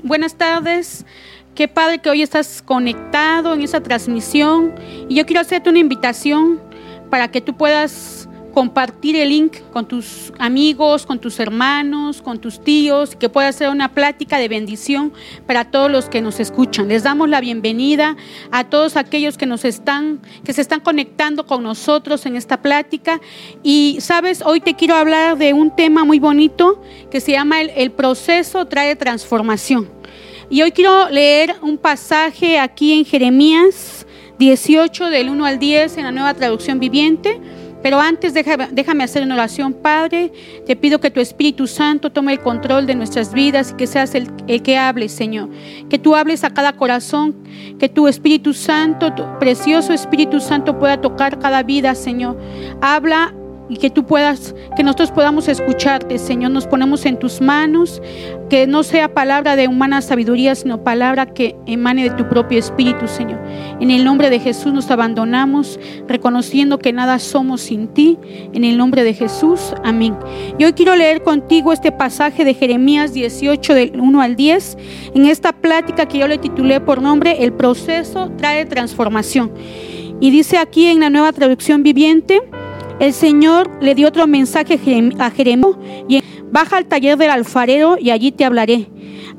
Buenas tardes. Qué padre que hoy estás conectado en esa transmisión. Y yo quiero hacerte una invitación para que tú puedas compartir el link con tus amigos, con tus hermanos, con tus tíos, que pueda ser una plática de bendición para todos los que nos escuchan. Les damos la bienvenida a todos aquellos que nos están, que se están conectando con nosotros en esta plática. Y sabes, hoy te quiero hablar de un tema muy bonito que se llama el, el proceso trae transformación. Y hoy quiero leer un pasaje aquí en Jeremías 18 del 1 al 10 en la nueva traducción viviente. Pero antes déjame, hacer una oración, Padre. Te pido que tu Espíritu Santo tome el control de nuestras vidas y que seas el, el, que hable, Señor. Que tú hables a cada corazón, que tu Espíritu Santo, tu precioso Espíritu Santo pueda tocar cada vida, Señor. Habla y que tú puedas, que nosotros podamos escucharte, Señor. Nos ponemos en tus manos, que no sea palabra de humana sabiduría, sino palabra que emane de tu propio espíritu, Señor. En el nombre de Jesús nos abandonamos, reconociendo que nada somos sin ti. En el nombre de Jesús, amén. Y hoy quiero leer contigo este pasaje de Jeremías 18, del 1 al 10, en esta plática que yo le titulé por nombre El proceso trae transformación. Y dice aquí en la nueva traducción viviente, el Señor le dio otro mensaje a Jeremías y baja al taller del alfarero y allí te hablaré.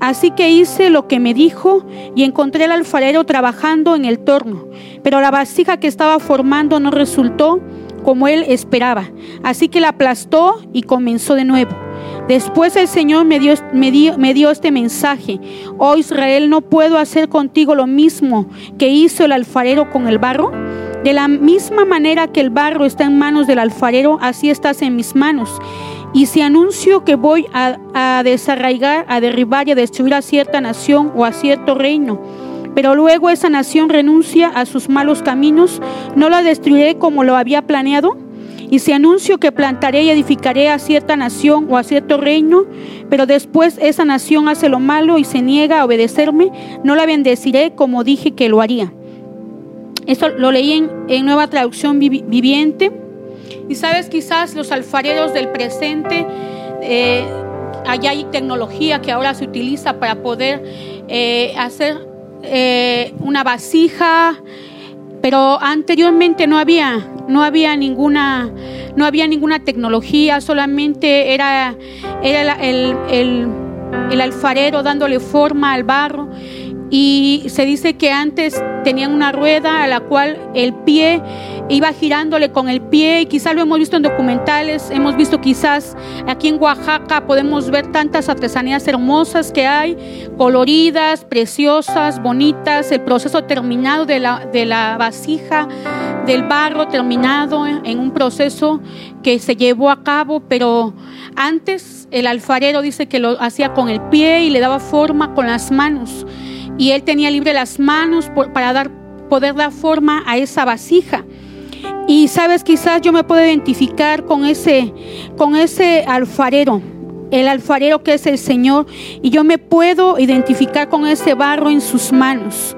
Así que hice lo que me dijo y encontré al alfarero trabajando en el torno, pero la vasija que estaba formando no resultó como él esperaba. Así que la aplastó y comenzó de nuevo. Después el Señor me dio, me, dio, me dio, este mensaje. Oh Israel, ¿no puedo hacer contigo lo mismo que hizo el alfarero con el barro? De la misma manera que el barro está en manos del alfarero, así estás en mis manos. Y si anuncio que voy a, desarraigar, a derribar y a destruir a cierta nación o a cierto reino, pero luego esa nación renuncia a sus malos caminos, ¿no la destruiré como lo había planeado? Y si anuncio que plantaré y edificaré a cierta nación o a cierto reino, pero después esa nación hace lo malo y se niega a obedecerme, no la bendeciré como dije que lo haría. Esto lo leí en, Nueva Traducción Viviente. Y sabes, quizás los alfareros del presente, eh, allá hay tecnología que ahora se utiliza para poder eh, hacer eh, una vasija, pero anteriormente no había, no había ninguna, no había ninguna tecnología, solamente era, era el, el alfarero dándole forma al barro y se dice que antes tenían una rueda a la cual el pie iba girándole con el pie y quizás lo hemos visto en documentales, hemos visto quizás aquí en Oaxaca podemos ver tantas artesanías hermosas que hay, coloridas, preciosas, bonitas, el proceso terminado de la, de la vasija, del barro terminado en un proceso que se llevó a cabo, pero antes el alfarero dice que lo hacía con el pie y le daba forma con las manos y él tenía libre las manos para dar, poder dar forma a esa vasija. Y sabes, quizás yo me puedo identificar con ese, con ese alfarero, el alfarero que es el Señor, y yo me puedo identificar con ese barro en sus manos.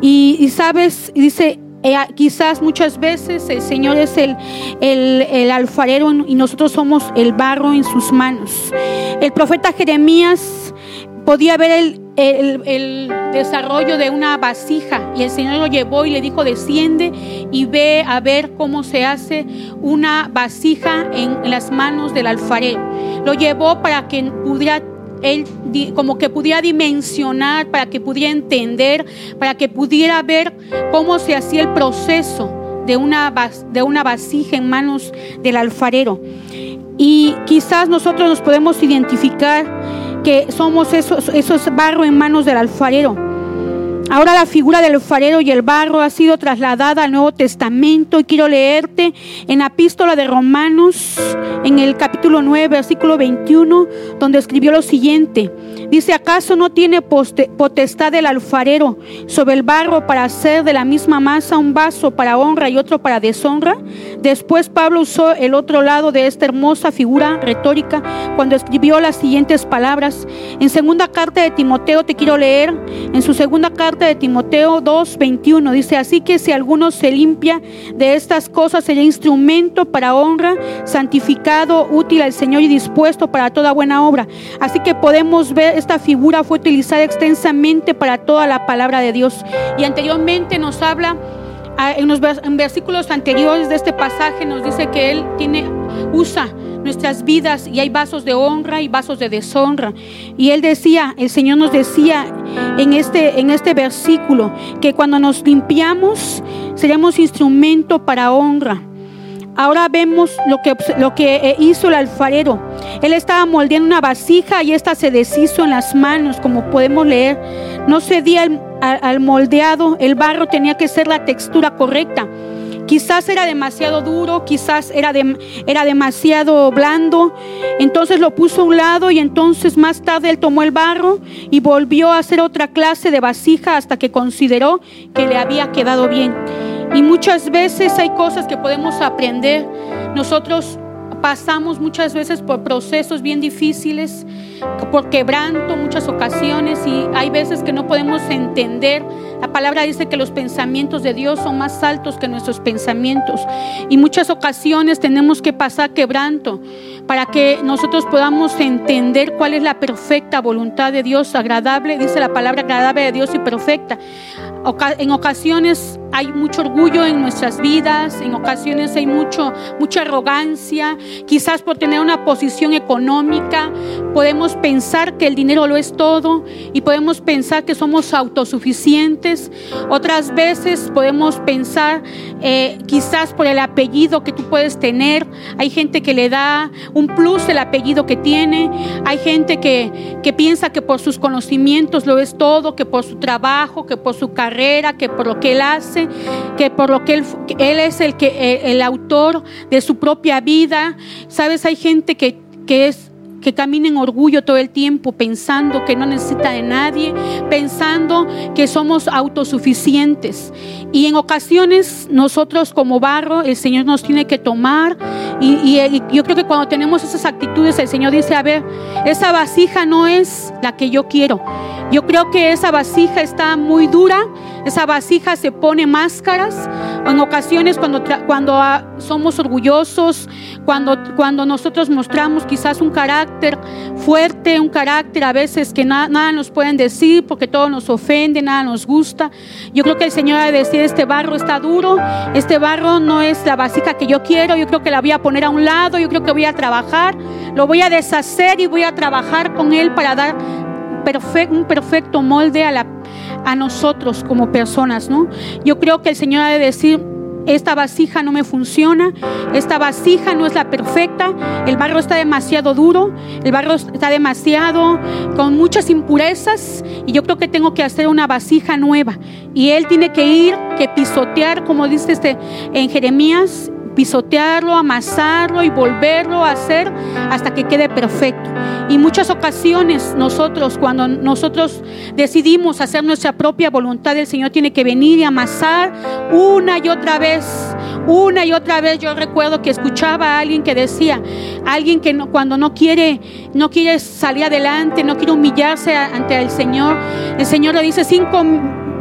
Y, sabes, dice, eh, quizás muchas veces el Señor es el, el, el, alfarero y nosotros somos el barro en sus manos. El profeta Jeremías podía ver el, el, desarrollo de una vasija y el Señor lo llevó y le dijo, desciende y ve a ver cómo se hace una vasija en las manos del alfarero. Lo llevó para que pudiera él como que pudiera dimensionar, para que pudiera entender, para que pudiera ver cómo se hacía el proceso de una, de una vasija en manos del alfarero. Y quizás nosotros nos podemos identificar que somos esos, esos barro en manos del alfarero. Ahora la figura del alfarero y el barro ha sido trasladada al Nuevo Testamento y quiero leerte en la epístola de Romanos, en el capítulo 9, versículo 21, donde escribió lo siguiente. Dice, ¿acaso no tiene potestad el alfarero sobre el barro para hacer de la misma masa un vaso para honra y otro para deshonra? Después Pablo usó el otro lado de esta hermosa figura retórica cuando escribió las siguientes palabras. En segunda carta de Timoteo te quiero leer, en su segunda carta de Timoteo 2, 21. Dice, así que si alguno se limpia de estas cosas, será instrumento para honra, santificado, útil al Señor y dispuesto para toda buena obra. Así que podemos ver, esta figura fue utilizada extensamente para toda la palabra de Dios. Y anteriormente nos habla en los versículos anteriores de este pasaje nos dice que Él tiene, usa nuestras vidas y hay vasos de honra y vasos de deshonra. Y Él decía, el Señor nos decía en este, en este versículo que cuando nos limpiamos seremos instrumento para honra. Ahora vemos lo que, lo que hizo el alfarero. Él estaba moldeando una vasija y esta se deshizo en las manos, como podemos leer. No cedía el al, moldeado, el barro tenía que ser la textura correcta. Quizás era demasiado duro, quizás era, era demasiado blando. Entonces lo puso a un lado y entonces más tarde él tomó el barro y volvió a hacer otra clase de vasija hasta que consideró que le había quedado bien. Y muchas veces hay cosas que podemos aprender. Nosotros pasamos muchas veces por procesos bien difíciles por quebranto muchas ocasiones y hay veces que no podemos entender. La palabra dice que los pensamientos de Dios son más altos que nuestros pensamientos y muchas ocasiones tenemos que pasar quebranto para que nosotros podamos entender cuál es la perfecta voluntad de Dios, agradable, dice la palabra agradable de Dios y perfecta. En ocasiones hay mucho orgullo en nuestras vidas, en ocasiones hay mucho, mucha arrogancia, quizás por tener una posición económica, podemos pensar que el dinero lo es todo y podemos pensar que somos autosuficientes. Otras veces podemos pensar eh, quizás por el apellido que tú puedes tener. Hay gente que le da un plus el apellido que tiene. Hay gente que, que piensa que por sus conocimientos lo es todo, que por su trabajo, que por su carrera, que por lo que él hace, que por lo que él, él es el, que, el, autor de su propia vida. Sabes, hay gente que, que es que camina en orgullo todo el tiempo, pensando que no necesita de nadie, pensando que somos autosuficientes. Y en ocasiones nosotros como barro, el Señor nos tiene que tomar. Y, y, yo creo que cuando tenemos esas actitudes, el Señor dice, a ver, esa vasija no es la que yo quiero. Yo creo que esa vasija está muy dura, esa vasija se pone máscaras. En ocasiones cuando, cuando ah, somos orgullosos, cuando, cuando nosotros mostramos quizás un carácter fuerte, un carácter a veces que nada nos pueden decir porque todo nos ofende, nada nos gusta. Yo creo que el Señor ha de decir, este barro está duro, este barro no es la vasija que yo quiero, yo creo que la voy a poner a un lado, yo creo que voy a trabajar, lo voy a deshacer y voy a trabajar con Él para dar un perfecto molde a, a nosotros como personas, ¿no? Yo creo que el Señor ha de decir, esta vasija no me funciona, esta vasija no es la perfecta, el barro está demasiado duro, el barro está demasiado con muchas impurezas y yo creo que tengo que hacer una vasija nueva. Y él tiene que ir, que pisotear, como dice este en Jeremías, pisotearlo, amasarlo y volverlo a hacer hasta que quede perfecto. Y muchas ocasiones nosotros, cuando nosotros decidimos hacer nuestra propia voluntad, el Señor tiene que venir y amasar una y otra vez, una y otra vez. Yo recuerdo que escuchaba a alguien que decía, alguien que cuando no quiere, no quiere salir adelante, no quiere humillarse ante el Señor, el Señor le dice cinco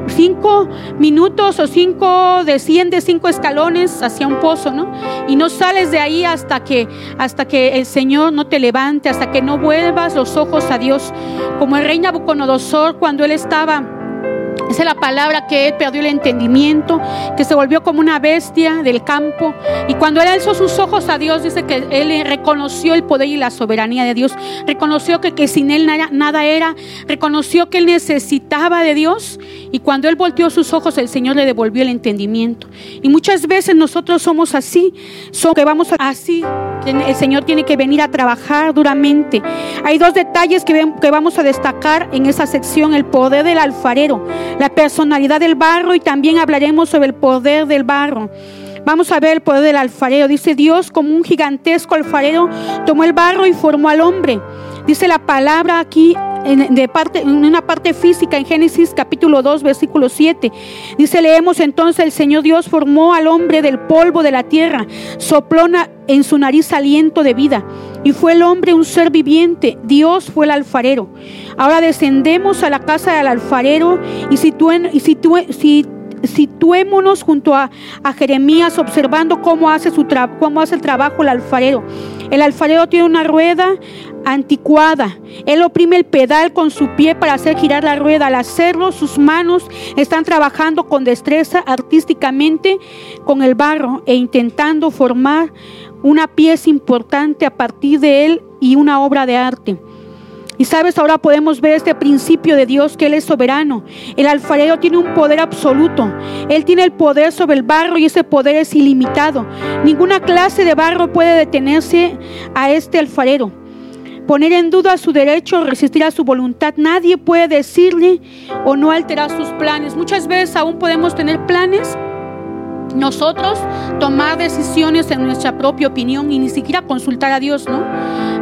cinco minutos o cinco, desciende cinco escalones hacia un pozo, ¿no? Y no sales de ahí hasta que, hasta que el Señor no te levante, hasta que no vuelvas los ojos a Dios. Como el rey Nabucodonosor cuando él estaba es la palabra que él perdió el entendimiento, que se volvió como una bestia del campo. Y cuando él alzó sus ojos a Dios, dice que él reconoció el poder y la soberanía de Dios. Reconoció que, sin él nada, era. Reconoció que él necesitaba de Dios. Y cuando él volteó sus ojos, el Señor le devolvió el entendimiento. Y muchas veces nosotros somos así. Somos que vamos así. El Señor tiene que venir a trabajar duramente. Hay dos detalles que, que vamos a destacar en esa sección. El poder del alfarero la personalidad del barro y también hablaremos sobre el poder del barro. Vamos a ver el poder del alfarero. Dice Dios como un gigantesco alfarero tomó el barro y formó al hombre. Dice la palabra aquí en, de parte, en una parte física en Génesis capítulo 2 versículo 7. Dice, leemos entonces, el Señor Dios formó al hombre del polvo de la tierra, sopló en su nariz aliento de vida y fue el hombre un ser viviente. Dios fue el alfarero. Ahora descendemos a la casa del alfarero y, situen, y si, situémonos junto a, Jeremías observando cómo hace, su cómo hace el trabajo el alfarero. El alfarero tiene una rueda anticuada. Él oprime el pedal con su pie para hacer girar la rueda. Al hacerlo, sus manos están trabajando con destreza artísticamente con el barro e intentando formar una pieza importante a partir de él y una obra de arte. Y sabes, ahora podemos ver este principio de Dios que Él es soberano. El alfarero tiene un poder absoluto. Él tiene el poder sobre el barro y ese poder es ilimitado. Ninguna clase de barro puede detenerse a este alfarero. Poner en duda su derecho, resistir a su voluntad. Nadie puede decirle o no alterar sus planes. Muchas veces aún podemos tener planes nosotros tomar decisiones en nuestra propia opinión y ni siquiera consultar a Dios, ¿no?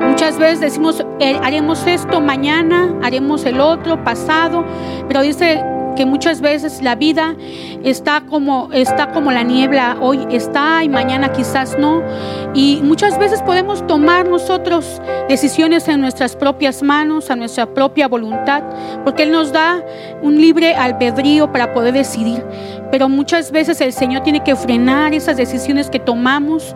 Muchas veces decimos, eh, haremos esto mañana, haremos el otro, pasado, pero dice que muchas veces la vida está como, está como la niebla, hoy está y mañana quizás no. Y muchas veces podemos tomar nosotros decisiones en nuestras propias manos, a nuestra propia voluntad, porque Él nos da un libre albedrío para poder decidir. Pero muchas veces el Señor tiene que frenar esas decisiones que tomamos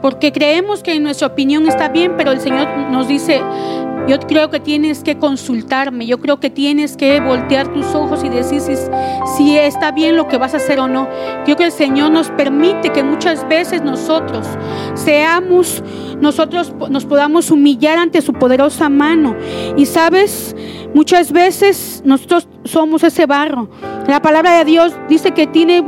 porque creemos que nuestra opinión está bien, pero el Señor nos dice, yo creo que tienes que consultarme, yo creo que tienes que voltear tus ojos y decir si, está bien lo que vas a hacer o no. Creo que el Señor nos permite que muchas veces nosotros seamos, nosotros nos podamos humillar ante su poderosa mano. Y sabes, muchas veces nosotros somos ese barro. La palabra de Dios dice que tiene,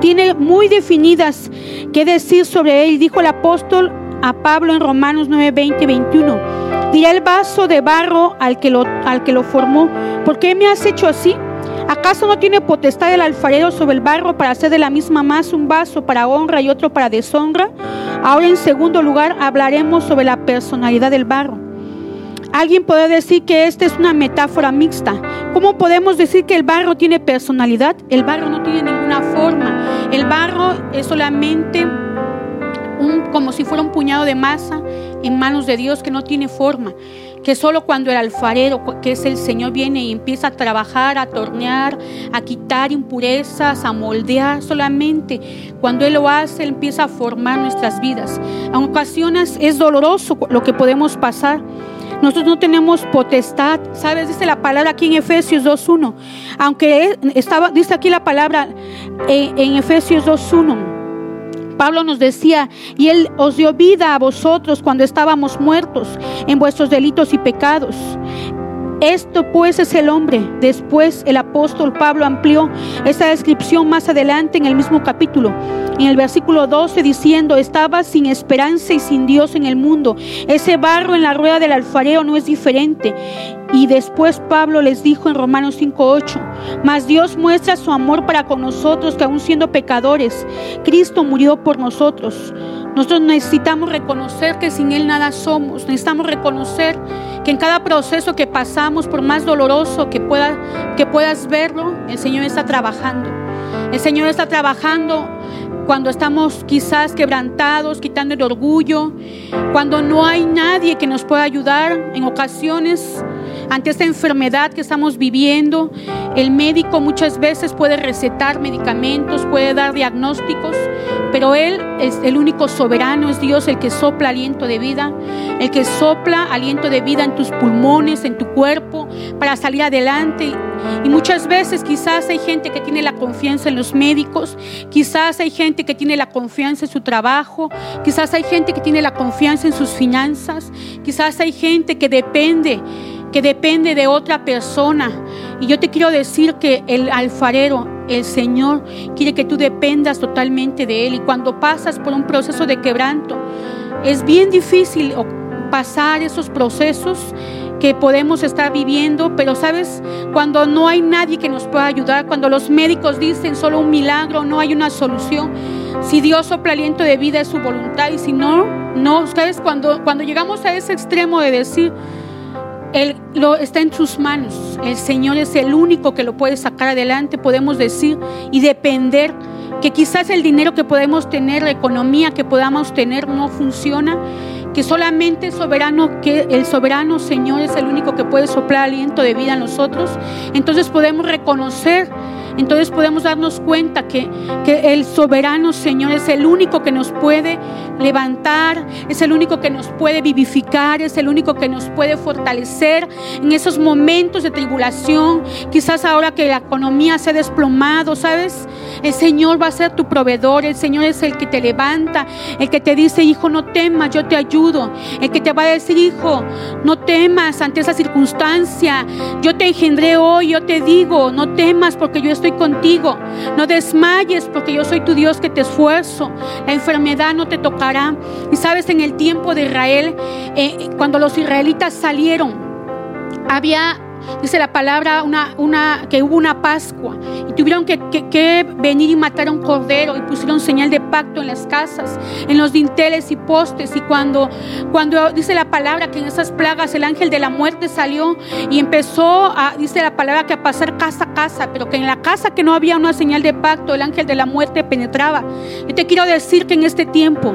tiene muy definidas qué decir sobre él. Dijo el apóstol a Pablo en Romanos 9, 20 y 21. Dirá el vaso de barro al que, lo, al que lo formó, ¿por qué me has hecho así? ¿Acaso no tiene potestad el alfarero sobre el barro para hacer de la misma masa un vaso para honra y otro para deshonra? Ahora en segundo lugar hablaremos sobre la personalidad del barro. Alguien puede decir que esta es una metáfora mixta. ¿Cómo podemos decir que el barro tiene personalidad? El barro no tiene ninguna forma. El barro es solamente como si fuera un puñado de masa en manos de Dios que no tiene forma, que solo cuando el alfarero, que es el Señor, viene y empieza a trabajar, a tornear, a quitar impurezas, a moldear, solamente cuando Él lo hace, Él empieza a formar nuestras vidas. En ocasiones es doloroso lo que podemos pasar. Nosotros no tenemos potestad, ¿sabes? Dice la palabra aquí en Efesios 2.1. Aunque estaba, dice aquí la palabra en, en Efesios 2.1 Pablo nos decía, y Él os dio vida a vosotros cuando estábamos muertos en vuestros delitos y pecados. Esto pues es el hombre. Después el apóstol Pablo amplió esa descripción más adelante en el mismo capítulo, en el versículo 12 diciendo, estaba sin esperanza y sin Dios en el mundo. Ese barro en la rueda del alfarero no es diferente. Y después Pablo les dijo en Romanos 5:8, mas Dios muestra su amor para con nosotros que aun siendo pecadores, Cristo murió por nosotros. Nosotros necesitamos reconocer que sin Él nada somos. Necesitamos reconocer que en cada proceso que pasamos, por más doloroso que, pueda, que puedas verlo, el Señor está trabajando. El Señor está trabajando cuando estamos quizás quebrantados, quitando el orgullo, cuando no hay nadie que nos pueda ayudar en ocasiones ante esta enfermedad que estamos viviendo. El médico muchas veces puede recetar medicamentos, puede dar diagnósticos, pero Él es el único soberano, es Dios el que sopla aliento de vida, el que sopla aliento de vida en tus pulmones, en tu cuerpo, para salir adelante. Y muchas veces quizás hay gente que tiene la confianza en los médicos, quizás hay gente que tiene la confianza en su trabajo, quizás hay gente que tiene la confianza en sus finanzas, quizás hay gente que depende que depende de otra persona. Y yo te quiero decir que el alfarero, el Señor, quiere que tú dependas totalmente de Él. Y cuando pasas por un proceso de quebranto, es bien difícil pasar esos procesos que podemos estar viviendo, pero sabes, cuando no hay nadie que nos pueda ayudar, cuando los médicos dicen solo un milagro, no hay una solución, si Dios sopla aliento de vida es su voluntad y si no, no, sabes, cuando, cuando llegamos a ese extremo de decir, él lo, está en sus manos. El Señor es el único que lo puede sacar adelante, podemos decir, y depender que quizás el dinero que podemos tener, la economía que podamos tener no funciona, que solamente soberano, que el soberano Señor es el único que puede soplar aliento de vida en nosotros, entonces podemos reconocer entonces podemos darnos cuenta que, que, el soberano Señor es el único que nos puede levantar, es el único que nos puede vivificar, es el único que nos puede fortalecer en esos momentos de tribulación. Quizás ahora que la economía se ha desplomado, ¿sabes? El Señor va a ser tu proveedor, el Señor es el que te levanta, el que te dice, hijo, no temas, yo te ayudo, el que te va a decir, hijo, no temas ante esa circunstancia, yo te engendré hoy, yo te digo, no temas porque yo estoy contigo, no desmayes porque yo soy tu Dios que te esfuerzo, la enfermedad no te tocará. Y sabes, en el tiempo de Israel, eh, cuando los israelitas salieron, había dice la palabra, una, una, que hubo una Pascua y tuvieron que, que, venir y matar a un cordero y pusieron señal de pacto en las casas, en los dinteles y postes. Y cuando, cuando dice la palabra que en esas plagas el ángel de la muerte salió y empezó a, dice la palabra que a pasar casa a casa, pero que en la casa que no había una señal de pacto, el ángel de la muerte penetraba. Yo te quiero decir que en este tiempo,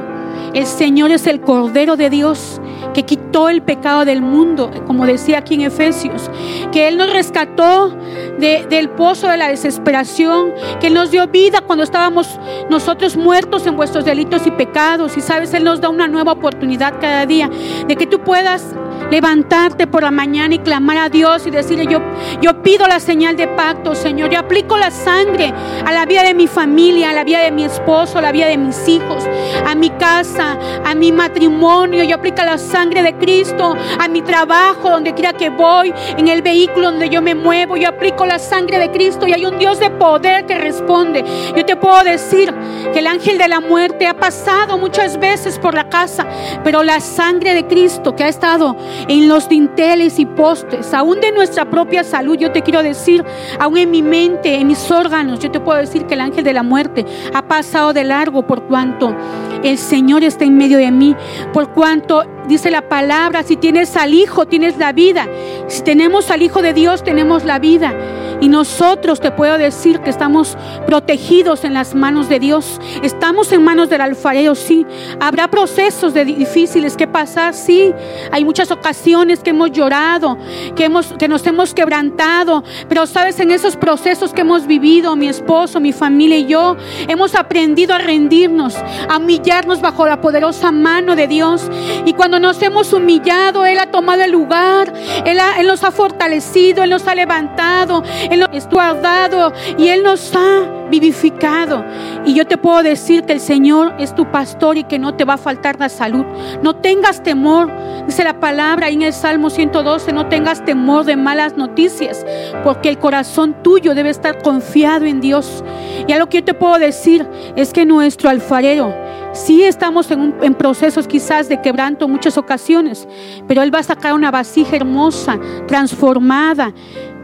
el Señor es el Cordero de Dios que quitó el pecado del mundo, como decía aquí en Efesios, que Él nos rescató del pozo de la desesperación, que Él nos dio vida cuando estábamos nosotros muertos en vuestros delitos y pecados. Y sabes, Él nos da una nueva oportunidad cada día de que tú puedas levantarte por la mañana y clamar a Dios y decirle, yo, yo pido la señal de pacto, Señor, yo aplico la sangre a la vida de mi familia, a la vida de mi esposo, a la vida de mis hijos, a mi casa, a mi matrimonio, yo aplico la sangre de Cristo, a mi trabajo, donde quiera que voy, en el vehículo donde yo me muevo, yo aplico la sangre de Cristo y hay un Dios de poder que responde. Yo te puedo decir que el ángel de la muerte ha pasado muchas veces por la casa, pero la sangre de Cristo que ha estado en los dinteles y postes, aún de nuestra propia salud. Yo te quiero decir, aún en mi mente, en mis órganos, yo te puedo decir que el ángel de la muerte ha pasado de largo por cuanto el Señor está en medio de mí, por cuanto dice la palabra, si tienes al Hijo, tienes la vida. Si tenemos al Hijo de Dios, tenemos la vida. Y nosotros te puedo decir que estamos protegidos en las manos de Dios. Estamos en manos del alfarero, sí. Habrá procesos de difíciles que pasar, sí. Hay muchas ocasiones que hemos llorado, que, hemos, que nos hemos quebrantado. Pero sabes, en esos procesos que hemos vivido, mi esposo, mi familia y yo, hemos aprendido a rendirnos, a humillarnos bajo la poderosa mano de Dios. Y cuando nos hemos humillado, Él ha tomado el lugar, Él, Él nos ha fortalecido, Él nos ha levantado, él nos ha guardado y Él nos ha vivificado. Y yo te puedo decir que el Señor es tu pastor y que no te va a faltar la salud. No tengas temor, dice la palabra ahí en el Salmo 112, no tengas temor de malas noticias, porque el corazón tuyo debe estar confiado en Dios. Y a lo que yo te puedo decir es que nuestro alfarero, sí estamos en, en procesos quizás de quebranto en muchas ocasiones, pero Él va a sacar una vasija hermosa, transformada,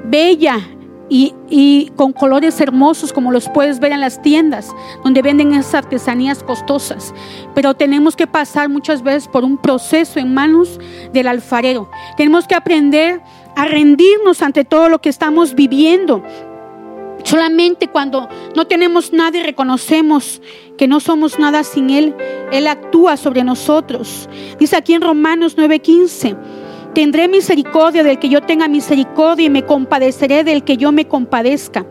bella, y, con colores hermosos como los puedes ver en las tiendas donde venden esas artesanías costosas. Pero tenemos que pasar muchas veces por un proceso en manos del alfarero. Tenemos que aprender a rendirnos ante todo lo que estamos viviendo. Solamente cuando no tenemos nada y reconocemos que no somos nada sin Él, Él actúa sobre nosotros. Dice aquí en Romanos 9:15. Tendré misericordia del que yo tenga misericordia y me compadeceré del que yo me compadezca.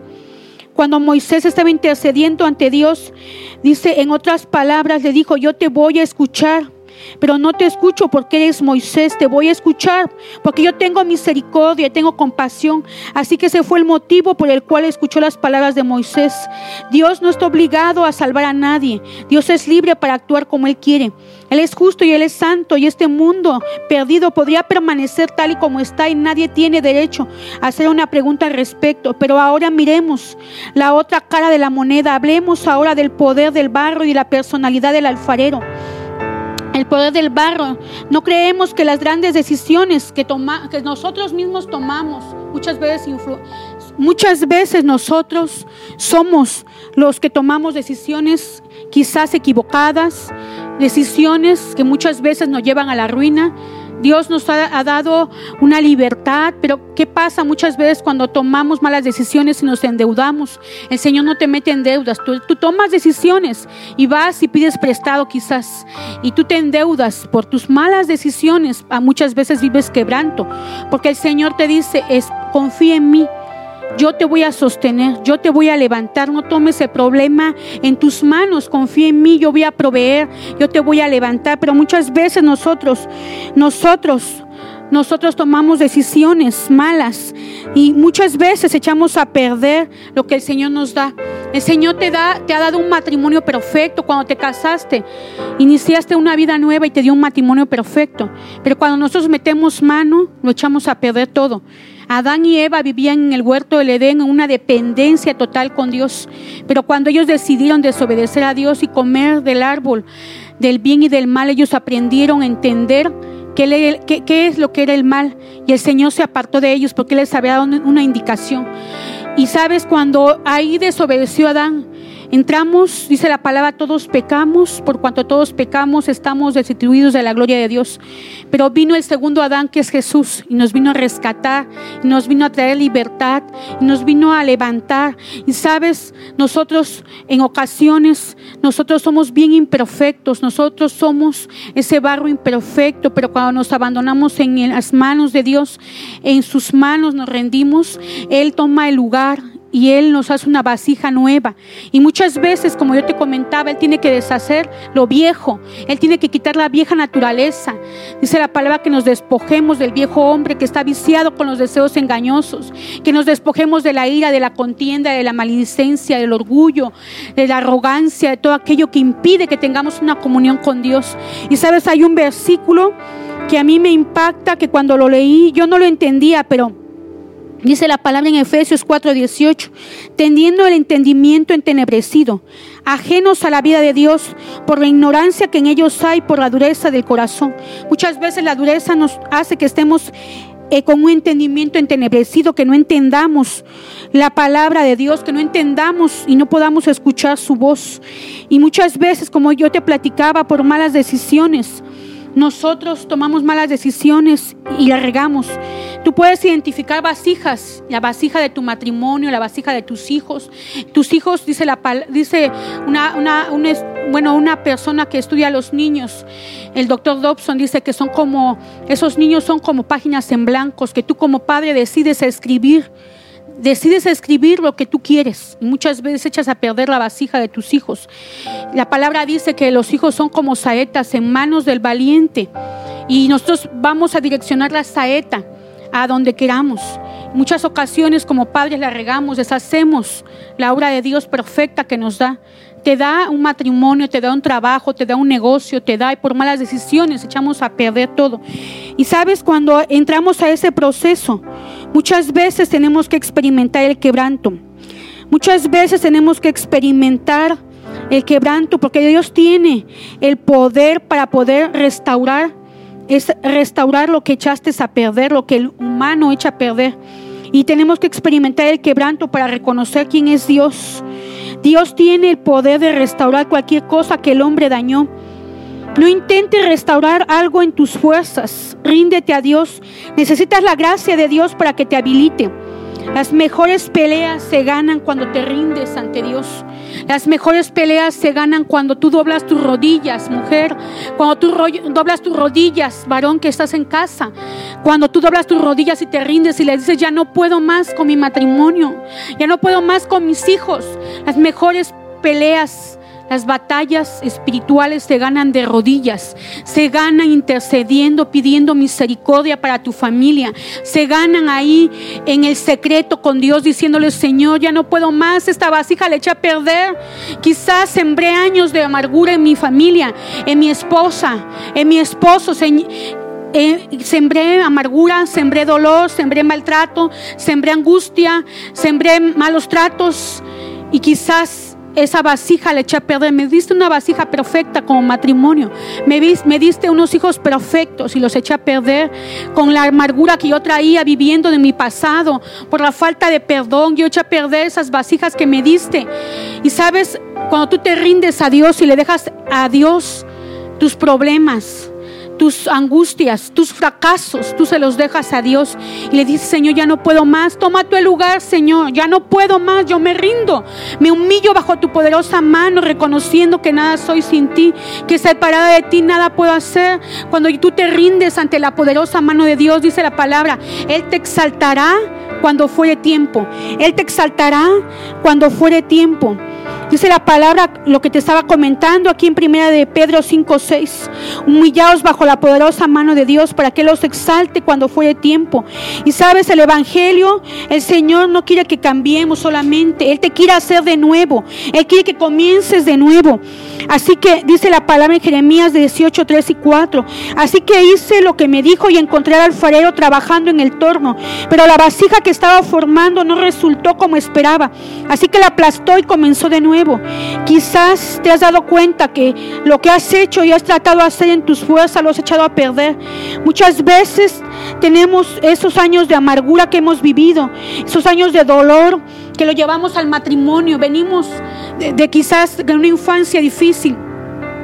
Cuando Moisés estaba intercediendo ante Dios, dice en otras palabras, le dijo, yo te voy a escuchar pero no te escucho porque eres Moisés, te voy a escuchar porque yo tengo misericordia, tengo compasión. Así que ese fue el motivo por el cual escuchó las palabras de Moisés. Dios no está obligado a salvar a nadie, Dios es libre para actuar como Él quiere. Él es justo y Él es santo y este mundo perdido podría permanecer tal y como está y nadie tiene derecho a hacer una pregunta al respecto. Pero ahora miremos la otra cara de la moneda, hablemos ahora del poder del barro y la personalidad del alfarero el poder del barro. No creemos que las grandes decisiones que, toma, que nosotros mismos tomamos, muchas veces, muchas veces nosotros somos los que tomamos decisiones quizás equivocadas, decisiones que muchas veces nos llevan a la ruina, Dios nos ha, dado una libertad, pero ¿qué pasa muchas veces cuando tomamos malas decisiones y nos endeudamos? El Señor no te mete en deudas, tú, tomas decisiones y vas y pides prestado quizás, y tú te endeudas por tus malas decisiones, a muchas veces vives quebranto, porque el Señor te dice, es, confía en mí yo te voy a sostener, yo te voy a levantar, no tomes el problema en tus manos, confía en mí, yo voy a proveer, yo te voy a levantar, pero muchas veces nosotros, nosotros, nosotros tomamos decisiones malas y muchas veces echamos a perder lo que el Señor nos da. El Señor te da te ha dado un matrimonio perfecto cuando te casaste. Iniciaste una vida nueva y te dio un matrimonio perfecto. Pero cuando nosotros metemos mano, lo echamos a perder todo. Adán y Eva vivían en el huerto del Edén en una dependencia total con Dios. Pero cuando ellos decidieron desobedecer a Dios y comer del árbol del bien y del mal, ellos aprendieron a entender qué, es lo que era el mal. Y el Señor se apartó de ellos porque les había dado una indicación. Y sabes, cuando ahí desobedeció Adán, Entramos, dice la palabra, todos pecamos, por cuanto todos pecamos estamos destituidos de la gloria de Dios. Pero vino el segundo Adán, que es Jesús, y nos vino a rescatar, y nos vino a traer libertad, y nos vino a levantar. Y sabes, nosotros en ocasiones, nosotros somos bien imperfectos, nosotros somos ese barro imperfecto, pero cuando nos abandonamos en las manos de Dios, en sus manos nos rendimos, Él toma el lugar y Él nos hace una vasija nueva. Y muchas veces, como yo te comentaba, Él tiene que deshacer lo viejo, Él tiene que quitar la vieja naturaleza. Dice la palabra que nos despojemos del viejo hombre que está viciado con los deseos engañosos, que nos despojemos de la ira, de la contienda, de la maledicencia, del orgullo, de la arrogancia, de todo aquello que impide que tengamos una comunión con Dios. Y sabes, hay un versículo que a mí me impacta, que cuando lo leí yo no lo entendía, pero Dice la palabra en Efesios 4:18, tendiendo el entendimiento entenebrecido, ajenos a la vida de Dios por la ignorancia que en ellos hay, por la dureza del corazón. Muchas veces la dureza nos hace que estemos eh, con un entendimiento entenebrecido, que no entendamos la palabra de Dios, que no entendamos y no podamos escuchar su voz. Y muchas veces, como yo te platicaba, por malas decisiones, nosotros tomamos malas decisiones y la regamos. Tú puedes identificar vasijas, la vasija de tu matrimonio, la vasija de tus hijos. Tus hijos, dice, la, dice una, bueno, una persona que estudia a los niños, el doctor Dobson dice que son como, esos niños son como páginas en blancos que tú como padre decides escribir decides escribir lo que tú quieres. Muchas veces echas a perder la vasija de tus hijos. La palabra dice que los hijos son como saetas en manos del valiente. Y nosotros vamos a direccionar la saeta a donde queramos. Muchas ocasiones como padres la regamos, deshacemos la obra de Dios perfecta que nos da. Te da un matrimonio, te da un trabajo, te da un negocio, te da y por malas decisiones echamos a perder todo. Y sabes, cuando entramos a ese proceso, muchas veces tenemos que experimentar el quebranto. Muchas veces tenemos que experimentar el quebranto porque Dios tiene el poder para poder restaurar, es restaurar lo que echaste a perder, lo que el humano echa a perder. Y tenemos que experimentar el quebranto para reconocer quién es Dios Dios tiene el poder de restaurar cualquier cosa que el hombre dañó. No intentes restaurar algo en tus fuerzas. Ríndete a Dios. Necesitas la gracia de Dios para que te habilite. Las mejores peleas se ganan cuando te rindes ante Dios. Las mejores peleas se ganan cuando tú doblas tus rodillas, mujer. Cuando tú doblas tus rodillas, varón que estás en casa. Cuando tú doblas tus rodillas y te rindes y le dices, ya no puedo más con mi matrimonio. Ya no puedo más con mis hijos. Las mejores peleas las batallas espirituales se ganan de rodillas, se ganan intercediendo, pidiendo misericordia para tu familia, se ganan ahí en el secreto con Dios diciéndole, Señor, ya no puedo más, esta vasija le eché a perder. Quizás sembré años de amargura en mi familia, en mi esposa, en mi esposo. Eh, sembré amargura, sembré dolor, sembré maltrato, sembré angustia, sembré malos tratos y quizás esa vasija le eché a perder. Me diste una vasija perfecta como matrimonio. Me, me diste unos hijos perfectos y los eché a perder con la amargura que yo traía viviendo de mi pasado. Por la falta de perdón, yo eché a perder esas vasijas que me diste. Y sabes, cuando tú te rindes a Dios y le dejas a Dios tus problemas, tus angustias, tus fracasos, tú se los dejas a Dios y le dices, Señor, ya no puedo más, toma tu lugar, Señor, ya no puedo más, yo me rindo, me humillo bajo tu poderosa mano, reconociendo que nada soy sin ti, que separada de ti nada puedo hacer. Cuando tú te rindes ante la poderosa mano de Dios, dice la palabra, Él te exaltará cuando fuere tiempo, Él te exaltará cuando fuere tiempo. Dice la palabra, lo que te estaba comentando aquí en primera de Pedro 5, 6. Humillaos bajo la poderosa mano de Dios para que los exalte cuando fuere tiempo. Y sabes, el Evangelio, el Señor no quiere que cambiemos solamente. Él te quiere hacer de nuevo. Él quiere que comiences de nuevo. Así que dice la palabra en Jeremías 18, 3 y 4. Así que hice lo que me dijo y encontré al alfarero trabajando en el torno. Pero la vasija que estaba formando no resultó como esperaba. Así que la aplastó y comenzó de nuevo. Quizás te has dado cuenta que lo que has hecho y has tratado de hacer en tus fuerzas lo has echado a perder. Muchas veces tenemos esos años de amargura que hemos vivido, esos años de dolor que lo llevamos al matrimonio. Venimos de, de quizás de una infancia difícil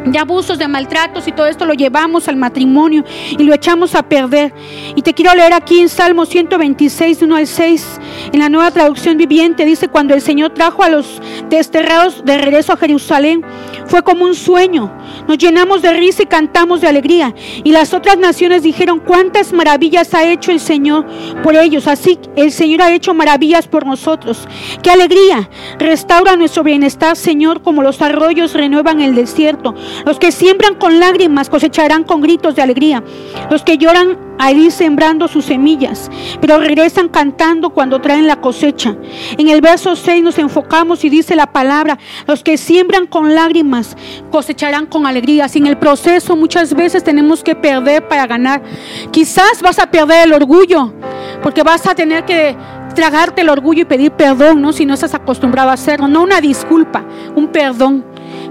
de abusos, de maltratos y todo esto lo llevamos al matrimonio y lo echamos a perder. Y te quiero leer aquí en Salmo 126, 1 al 6, en la nueva traducción viviente, dice, cuando el Señor trajo a los desterrados de regreso a Jerusalén, fue como un sueño. Nos llenamos de risa y cantamos de alegría. Y las otras naciones dijeron, cuántas maravillas ha hecho el Señor por ellos. Así el Señor ha hecho maravillas por nosotros. Qué alegría. Restaura nuestro bienestar, Señor, como los arroyos renuevan el desierto. Los que siembran con lágrimas cosecharán con gritos de alegría. Los que lloran ahí sembrando sus semillas, pero regresan cantando cuando traen la cosecha. En el verso 6 nos enfocamos y dice la palabra, los que siembran con lágrimas cosecharán con alegría. Sin el proceso muchas veces tenemos que perder para ganar. Quizás vas a perder el orgullo, porque vas a tener que tragarte el orgullo y pedir perdón, ¿no? Si no estás acostumbrado a hacerlo, no una disculpa, un perdón.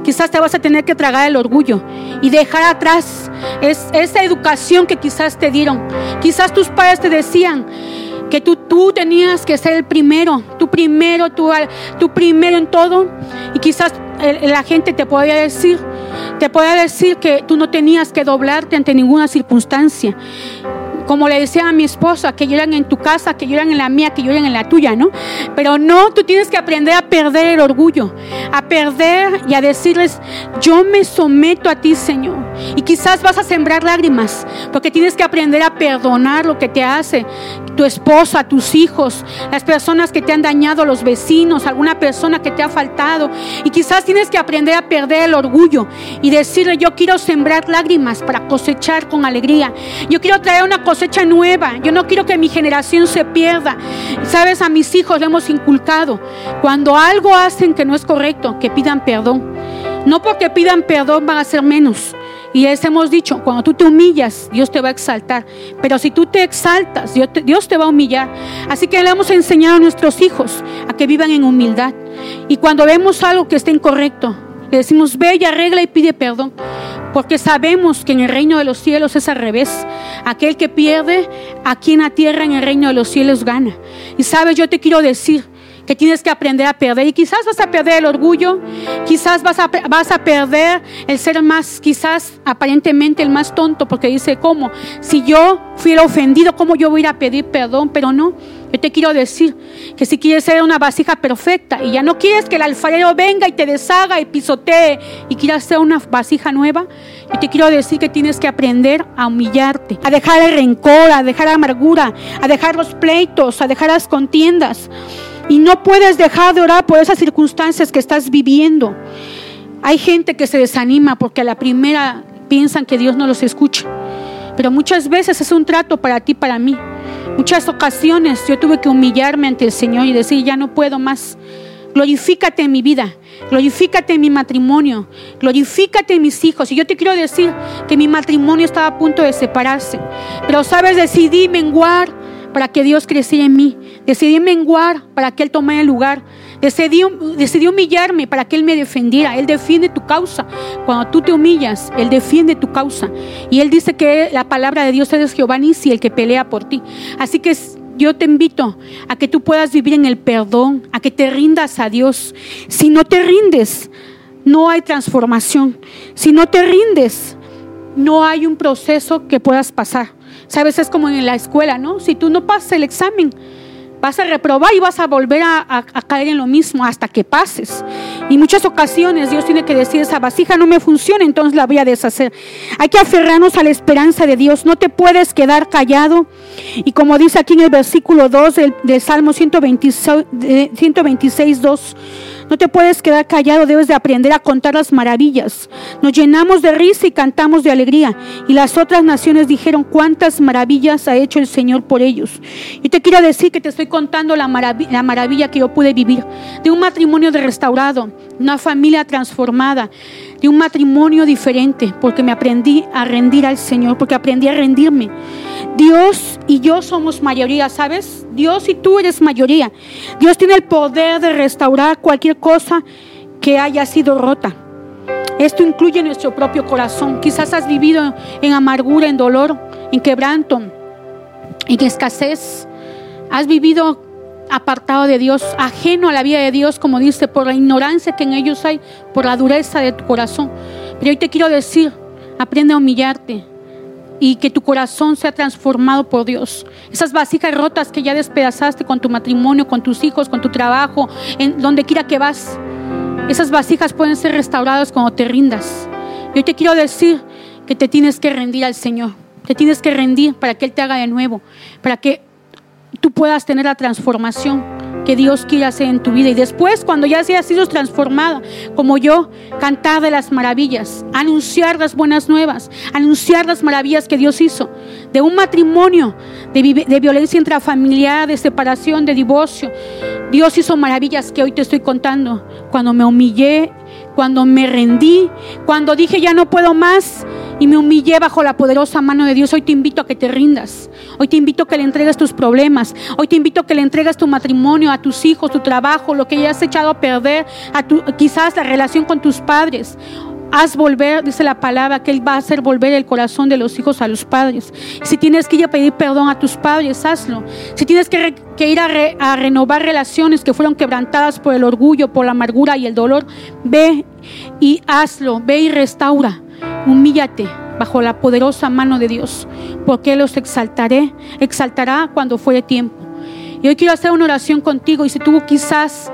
Quizás te vas a tener que tragar el orgullo y dejar atrás esa educación que quizás te dieron. Quizás tus padres te decían que tú, tú tenías que ser el primero, tú primero, tú, primero en todo. Y quizás la gente te podía decir, te podía decir que tú no tenías que doblarte ante ninguna circunstancia como le decía a mi esposa, que lloran en tu casa, que lloran en la mía, que lloran en la tuya, ¿no? Pero no, tú tienes que aprender a perder el orgullo, a perder y a decirles, yo me someto a ti, Señor. Y quizás vas a sembrar lágrimas, porque tienes que aprender a perdonar lo que te hace tu esposa, tus hijos, las personas que te han dañado, los vecinos, alguna persona que te ha faltado. Y quizás tienes que aprender a perder el orgullo y decirle, yo quiero sembrar lágrimas para cosechar con alegría. Yo quiero traer una cosecha cosecha nueva. Yo no quiero que mi generación se pierda. Sabes, a mis hijos le hemos inculcado, cuando algo hacen que no es correcto, que pidan perdón. No porque pidan perdón van a ser menos. Y les hemos dicho, cuando tú te humillas, Dios te va a exaltar. Pero si tú te exaltas, Dios te, Dios te va a humillar. Así que le hemos enseñado a nuestros hijos a que vivan en humildad. Y cuando vemos algo que está incorrecto, le decimos, ve y arregla y pide perdón. Porque sabemos que en el reino de los cielos es al revés. Aquel que pierde, aquí en la tierra, en el reino de los cielos, gana. Y sabes, yo te quiero decir que tienes que aprender a perder. Y quizás vas a perder el orgullo, quizás vas a, vas a perder el ser más, quizás aparentemente el más tonto, porque dice, ¿cómo? Si yo fui ofendido, ¿cómo yo voy a a pedir perdón? Pero no, yo te quiero decir que si quieres ser una vasija perfecta y ya no quieres que el alfarero venga y te deshaga y pisotee y quieras ser una vasija nueva, yo te quiero decir que tienes que aprender a humillarte, a dejar el rencor, a dejar la amargura, a dejar los pleitos, a dejar las contiendas. Y no puedes dejar de orar por esas circunstancias que estás viviendo. Hay gente que se desanima porque a la primera piensan que Dios no los escucha. Pero muchas veces es un trato para ti, para mí. Muchas ocasiones yo tuve que humillarme ante el Señor y decir, ya no puedo más. Glorifícate en mi vida, glorifícate en mi matrimonio, glorifícate en mis hijos. Y yo te quiero decir que mi matrimonio estaba a punto de separarse. Pero sabes, decidí menguar para que Dios creciera en mí. Decidí menguar para que Él tomara el lugar. Decidí, humillarme para que Él me defendiera. Él defiende tu causa. Cuando tú te humillas, Él defiende tu causa. Y Él dice que la palabra de Dios es Jehová Nisi, el que pelea por ti. Así que yo te invito a que tú puedas vivir en el perdón, a que te rindas a Dios. Si no te rindes, no hay transformación. Si no te rindes, no hay un proceso que puedas pasar. Sabes, es como en la escuela, ¿no? Si tú no pasas el examen, vas a reprobar y vas a volver a, caer en lo mismo hasta que pases. Y muchas ocasiones Dios tiene que decir, esa vasija no me funciona, entonces la voy a deshacer. Hay que aferrarnos a la esperanza de Dios. No te puedes quedar callado. Y como dice aquí en el versículo 2 del, Salmo 126, 126 2, no te puedes quedar callado, debes de aprender a contar las maravillas. Nos llenamos de risa y cantamos de alegría. Y las otras naciones dijeron cuántas maravillas ha hecho el Señor por ellos. Y te quiero decir que te estoy contando la, la maravilla que yo pude vivir. De un matrimonio de restaurado, una familia transformada, de un matrimonio diferente, porque me aprendí a rendir al Señor, porque aprendí a rendirme. Dios y yo somos mayoría, ¿sabes? Dios y tú eres mayoría. Dios tiene el poder de restaurar cualquier cosa que haya sido rota. Esto incluye nuestro propio corazón. Quizás has vivido en amargura, en dolor, en quebranto, en escasez. Has vivido apartado de Dios, ajeno a la vida de Dios, como dice, por la ignorancia que en ellos hay, por la dureza de tu corazón. Pero hoy te quiero decir, aprende a humillarte, y que tu corazón sea transformado por Dios. Esas vasijas rotas que ya despedazaste con tu matrimonio, con tus hijos, con tu trabajo, en donde quiera que vas, esas vasijas pueden ser restauradas cuando te rindas. Y hoy te quiero decir que te tienes que rendir al Señor. Te tienes que rendir para que Él te haga de nuevo, para que tú puedas tener la transformación que Dios quiere hacer en tu vida. Y después, cuando ya hayas sido transformada, como yo, cantar de las maravillas, anunciar las buenas nuevas, anunciar las maravillas que Dios hizo. De un matrimonio, de, de violencia intrafamiliar, de separación, de divorcio. Dios hizo maravillas que hoy te estoy contando. Cuando me humillé, cuando me rendí, cuando dije ya no puedo más y me humillé bajo la poderosa mano de Dios, hoy te invito a que te rindas. Hoy te invito a que le entregues tus problemas. Hoy te invito a que le entregues tu matrimonio, a tus hijos, tu trabajo, lo que ya has echado a perder, quizás la relación con tus padres. Haz volver, dice la palabra, que Él va a hacer volver el corazón de los hijos a los padres. Si tienes que ir a pedir perdón a tus padres, hazlo. Si tienes que, ir a, a, renovar relaciones que fueron quebrantadas por el orgullo, por la amargura y el dolor, ve y hazlo. Ve y restaura. Humíllate bajo la poderosa mano de Dios, porque los exaltaré, exaltará cuando fuere tiempo. Y hoy quiero hacer una oración contigo y si tú quizás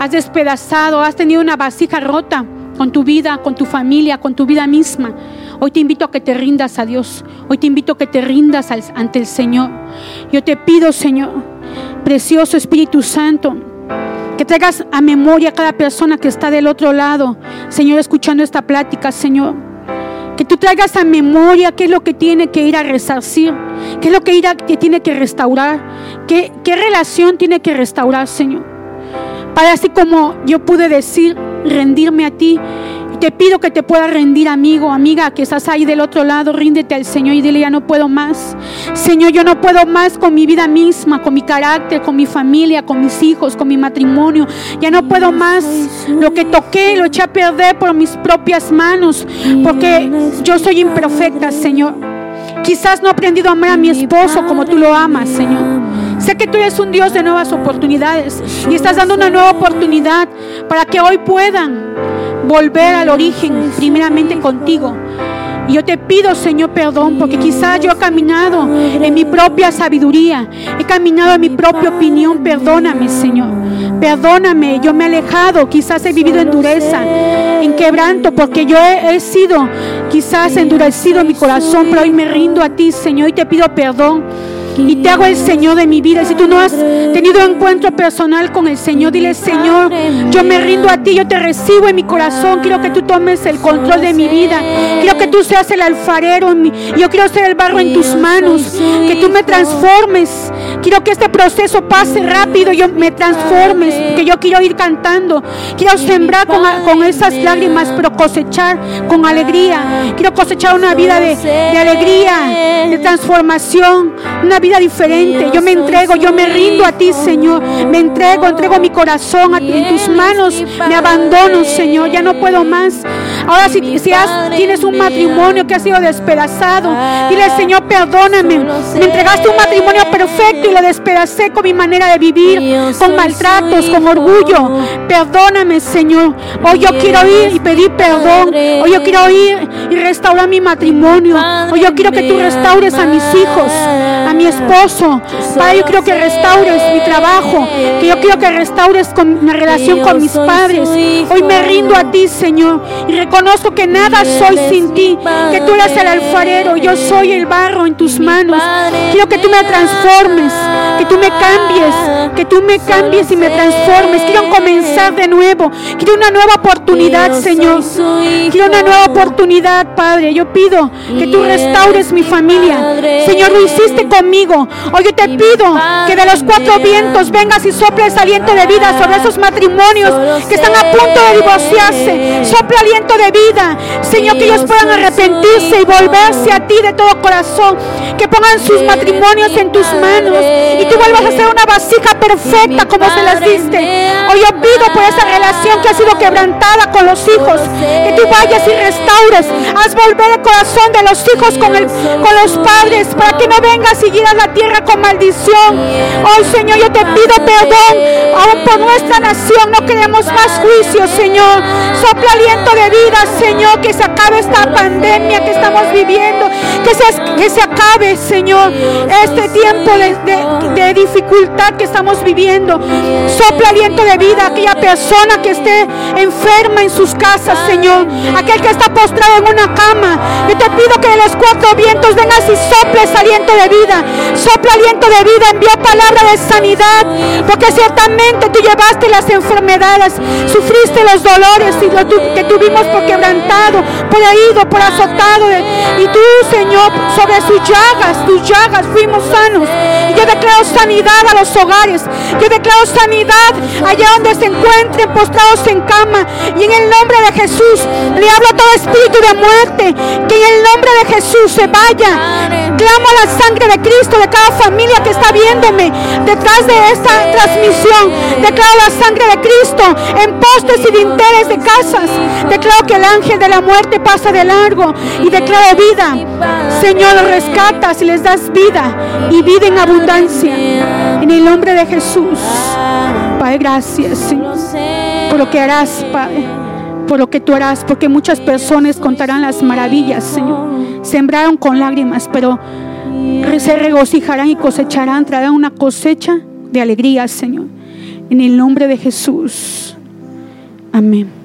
has despedazado, has tenido una vasija rota con tu vida, con tu familia, con tu vida misma, hoy te invito a que te rindas a Dios. Hoy te invito a que te rindas ante el Señor. Yo te pido, Señor, precioso Espíritu Santo, que traigas a memoria a cada persona que está del otro lado, Señor, escuchando esta plática, Señor. Que tú traigas a memoria qué es lo que tiene que ir a resarcir, qué es lo que, ir que tiene que restaurar, qué, qué relación tiene que restaurar, Señor. Para así como yo pude decir, rendirme a ti te pido que te puedas rendir, amigo, amiga, que estás ahí del otro lado. Ríndete al Señor y dile, ya no puedo más. Señor, yo no puedo más con mi vida misma, con mi carácter, con mi familia, con mis hijos, con mi matrimonio. Ya no puedo más. Lo que toqué lo eché a perder por mis propias manos, porque yo soy imperfecta, Señor. Quizás no he aprendido a amar a mi esposo como tú lo amas, Señor. Sé que tú eres un Dios de nuevas oportunidades y estás dando una nueva oportunidad para que hoy puedan volver al origen, primeramente contigo. Y yo te pido, Señor, perdón, porque quizás yo he caminado en mi propia sabiduría, he caminado en mi propia opinión. Perdóname, Señor. Perdóname, yo me he alejado, quizás he vivido en dureza, en quebranto, porque yo he, sido quizás endurecido mi corazón, pero hoy me rindo a ti, Señor, y te pido perdón y te hago el Señor de mi vida. Si tú no has tenido encuentro personal con el Señor, dile, Señor, yo me rindo a ti, yo te recibo en mi corazón. Quiero que tú tomes el control de mi vida. Quiero que tú seas el alfarero. En Yo quiero ser el barro en tus manos. Que tú me transformes. Quiero que este proceso pase rápido. Yo me transformes. Que yo quiero ir cantando. Quiero sembrar con, con esas lágrimas, pero cosechar con alegría. Quiero cosechar una vida de, de alegría, de transformación. Una vida vida diferente. Yo me entrego, yo me rindo a ti, Señor. Me entrego, entrego mi corazón a ti, en tus manos. Me abandono, Señor. Ya no puedo más. Ahora si, si tienes un matrimonio que ha sido despedazado, dile Señor, perdóname. Me entregaste un matrimonio perfecto y lo despedacé con mi manera de vivir, con maltratos, con orgullo. Perdóname, Señor. Hoy yo quiero ir y pedir perdón. Hoy yo quiero ir y restaurar mi matrimonio. Hoy yo quiero que tú restaures a mis hijos, a mi esposo. Padre, yo quiero que restaures mi trabajo, que yo quiero que restaures con mi relación con mis padres. Hoy me rindo a ti, Señor, y reconozco que nada soy sin ti, que tú eres el alfarero, yo soy el barro en tus manos. Quiero que tú me transformes, que tú me cambies, que tú me cambies y me transformes. Quiero comenzar de nuevo. Quiero una nueva oportunidad, Señor. Quiero una nueva oportunidad, Padre. Yo pido que tú restaures mi familia. Señor, lo hiciste conmigo. Hoy yo te pido que de los cuatro vientos vengas y soples aliento de vida sobre esos matrimonios que están a punto de divorciarse. Sopla aliento de vida. Señor, que ellos puedan arrepentirse y volverse a ti de todo corazón. Que pongan sus matrimonios en tus manos y tú vuelvas a ser una vasija perfecta como se las diste. Hoy yo pido por esa relación que ha sido quebrantada con los hijos, que tú vayas y restaures, haz volver el corazón de los hijos con, el, con los padres, para que no vengas y a la tierra con maldición. Hoy, Señor, yo te pido perdón, aún por nuestra nación, no queremos más juicio, Señor. Sopla aliento de vida, Señor, que se acabe esta pandemia que estamos viviendo, que se, que se acabe, Señor, este tiempo de, de dificultad que estamos viviendo. Sopla aliento de vida a aquella persona que esté enferma en sus casas, Señor. Aquel que está postrado en una cama. Yo te pido que de los cuatro vientos vengas y soples aliento de vida. Sopla aliento de vida, envía palabra de sanidad. Porque ciertamente tú llevaste las enfermedades, sufriste los dolores y lo que tuvimos por quebrantado, por herido, por azotado. Y tú, Señor, sobre sus llagas, tus llagas fuimos sanos. Yo declaro sanidad a los hogares. Yo declaro sanidad allá donde se encuentren postrados en cama. Y en el nombre de Jesús le hablo a todo espíritu de muerte. Que en el nombre de Jesús se vaya. Clamo la sangre de Cristo de cada familia que está viéndome detrás de esta transmisión. Declaro la sangre de Cristo en postes y dinteles de casas. Declaro que el ángel de la muerte pasa de largo y declaro vida. Señor, los rescatas y les das vida y vida en abundancia. En el nombre de Jesús. Padre, gracias, por lo que harás, Padre. Por lo que tú harás, porque muchas personas contarán las maravillas, Señor. Sembraron con lágrimas, pero se regocijarán y cosecharán, traerán una cosecha de alegría, Señor. En el nombre de Jesús. Amén.